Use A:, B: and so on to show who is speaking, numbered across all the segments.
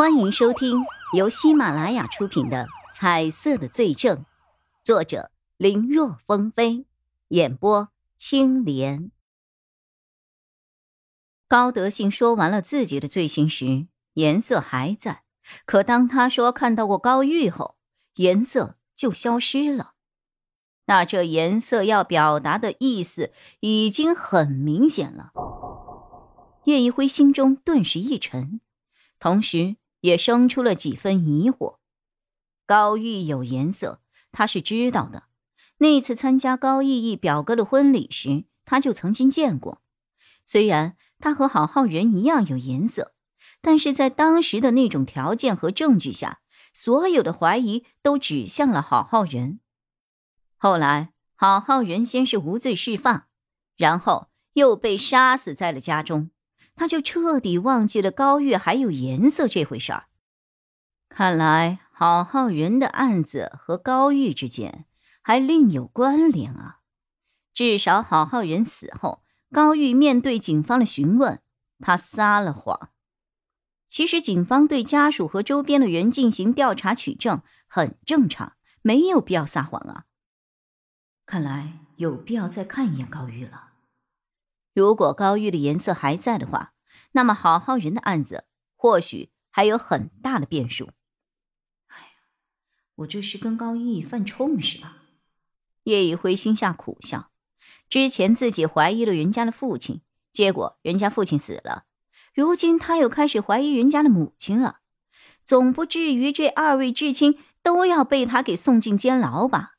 A: 欢迎收听由喜马拉雅出品的《彩色的罪证》，作者林若风飞，演播青莲。高德信说完了自己的罪行时，颜色还在；可当他说看到过高玉后，颜色就消失了。那这颜色要表达的意思已经很明显了。叶一辉心中顿时一沉，同时。也生出了几分疑惑。高玉有颜色，他是知道的。那次参加高逸逸表哥的婚礼时，他就曾经见过。虽然他和郝浩仁一样有颜色，但是在当时的那种条件和证据下，所有的怀疑都指向了郝浩仁。后来，郝浩仁先是无罪释放，然后又被杀死在了家中。他就彻底忘记了高玉还有颜色这回事儿。看来郝浩仁的案子和高玉之间还另有关联啊！至少郝浩仁死后，高玉面对警方的询问，他撒了谎。其实警方对家属和周边的人进行调查取证很正常，没有必要撒谎啊。看来有必要再看一眼高玉了。如果高玉的颜色还在的话，那么郝浩云的案子或许还有很大的变数。哎呀，我这是跟高玉犯冲是吧？叶一辉心下苦笑。之前自己怀疑了人家的父亲，结果人家父亲死了，如今他又开始怀疑人家的母亲了，总不至于这二位至亲都要被他给送进监牢吧？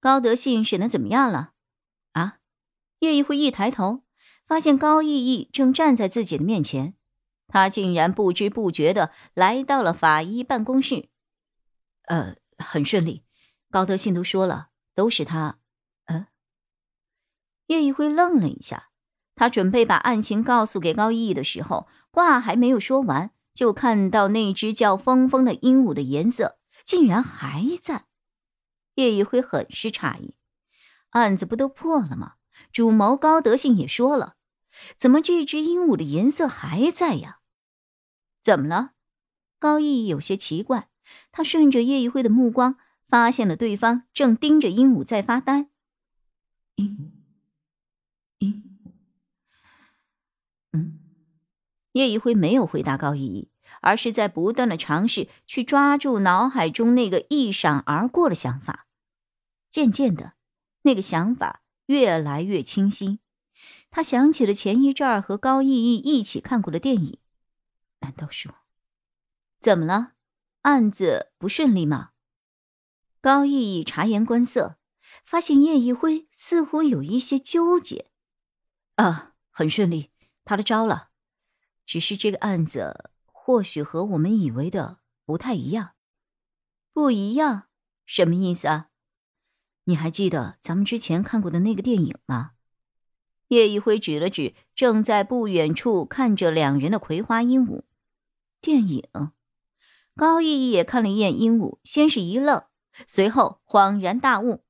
A: 高德信审的怎么样了？叶一辉一抬头，发现高逸逸正站在自己的面前，他竟然不知不觉的来到了法医办公室。呃，很顺利，高德信都说了，都是他。嗯。叶一辉愣了一下，他准备把案情告诉给高逸逸的时候，话还没有说完，就看到那只叫峰峰的鹦鹉的颜色竟然还在。叶一辉很是诧异，案子不都破了吗？主谋高德信也说了，怎么这只鹦鹉的颜色还在呀？怎么了？高毅有些奇怪。他顺着叶一辉的目光，发现了对方正盯着鹦鹉在发呆。鹦鹦鹉，嗯。叶一辉没有回答高逸逸，而是在不断的尝试去抓住脑海中那个一闪而过的想法。渐渐的，那个想法。越来越清晰，他想起了前一阵儿和高逸逸一起看过的电影。难道说，怎么了？案子不顺利吗？高逸逸察言观色，发现叶一辉似乎有一些纠结。啊，很顺利，他的招了。只是这个案子或许和我们以为的不太一样。不一样？什么意思啊？你还记得咱们之前看过的那个电影吗？叶一辉指了指正在不远处看着两人的葵花鹦鹉。电影。高逸逸也看了一眼鹦鹉，先是一愣，随后恍然大悟：“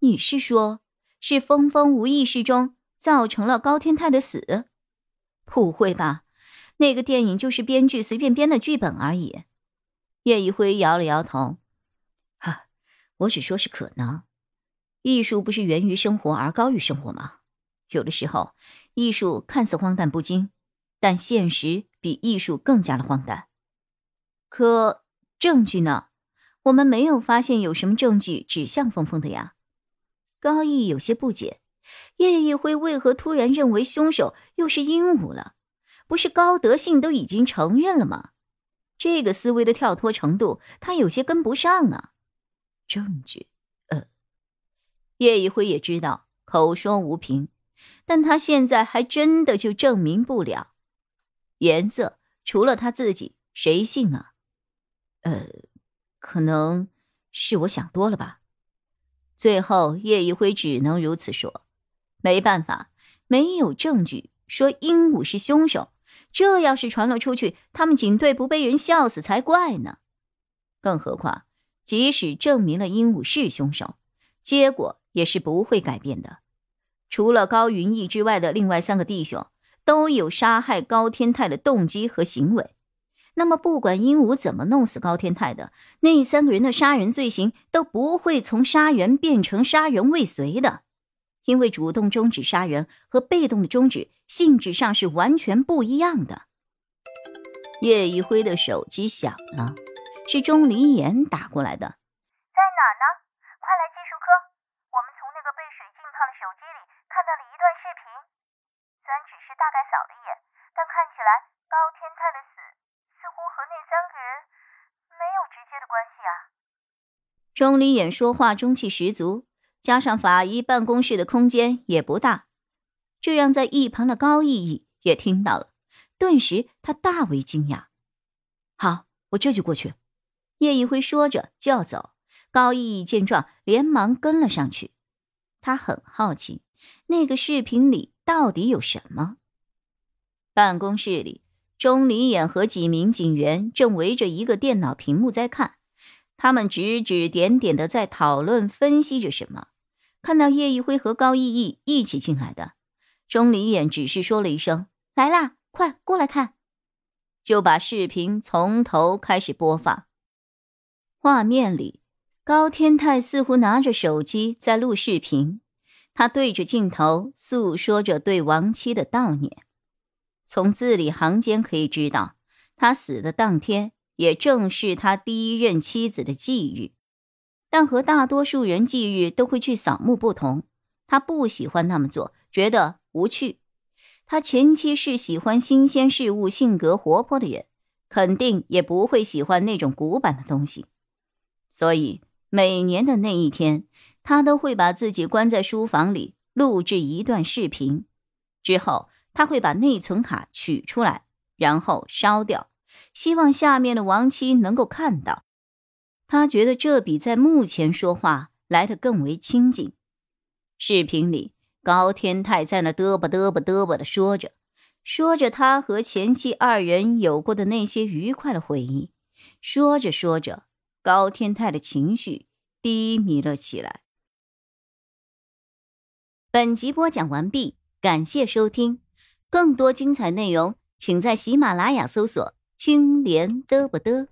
A: 你是说，是峰峰无意识中造成了高天泰的死？不会吧？那个电影就是编剧随便编的剧本而已。”叶一辉摇了摇头：“哈，我只说是可能。”艺术不是源于生活而高于生活吗？有的时候，艺术看似荒诞不经，但现实比艺术更加的荒诞。可证据呢？我们没有发现有什么证据指向峰峰的呀。高毅有些不解，叶一辉为何突然认为凶手又是鹦鹉了？不是高德信都已经承认了吗？这个思维的跳脱程度，他有些跟不上啊。证据。叶一辉也知道口说无凭，但他现在还真的就证明不了。颜色除了他自己，谁信啊？呃，可能是我想多了吧。最后，叶一辉只能如此说。没办法，没有证据说鹦鹉是凶手。这要是传了出去，他们警队不被人笑死才怪呢。更何况，即使证明了鹦鹉是凶手，结果……也是不会改变的。除了高云逸之外的另外三个弟兄都有杀害高天泰的动机和行为，那么不管鹦鹉怎么弄死高天泰的，那三个人的杀人罪行都不会从杀人变成杀人未遂的，因为主动终止杀人和被动的终止性质上是完全不一样的。叶一辉的手机响了，是钟离言打过来的。
B: 在哪呢？快来技术科！我们从那个被水浸泡的手机里看到了虽然只是大概扫了一眼，但看起来高天泰的死似乎和那三个人没有直接的关系啊。
A: 钟离眼说话中气十足，加上法医办公室的空间也不大，这让在一旁的高毅毅也听到了。顿时，他大为惊讶。好，我这就过去。叶一辉说着就要走，高毅毅见状，连忙跟了上去。他很好奇，那个视频里到底有什么。办公室里，钟离眼和几名警员正围着一个电脑屏幕在看，他们指指点点的在讨论分析着什么。看到叶一辉和高毅毅一起进来的，钟离眼只是说了一声：“来啦。”快过来看，就把视频从头开始播放。画面里，高天泰似乎拿着手机在录视频，他对着镜头诉说着对亡妻的悼念。从字里行间可以知道，他死的当天也正是他第一任妻子的忌日。但和大多数人忌日都会去扫墓不同，他不喜欢那么做，觉得无趣。他前妻是喜欢新鲜事物、性格活泼的人，肯定也不会喜欢那种古板的东西。所以每年的那一天，他都会把自己关在书房里，录制一段视频。之后，他会把内存卡取出来，然后烧掉，希望下面的亡妻能够看到。他觉得这比在墓前说话来得更为亲近。视频里。高天泰在那嘚啵嘚啵嘚啵的说着，说着他和前妻二人有过的那些愉快的回忆。说着说着，高天泰的情绪低迷了起来。本集播讲完毕，感谢收听，更多精彩内容请在喜马拉雅搜索“青莲嘚不嘚”。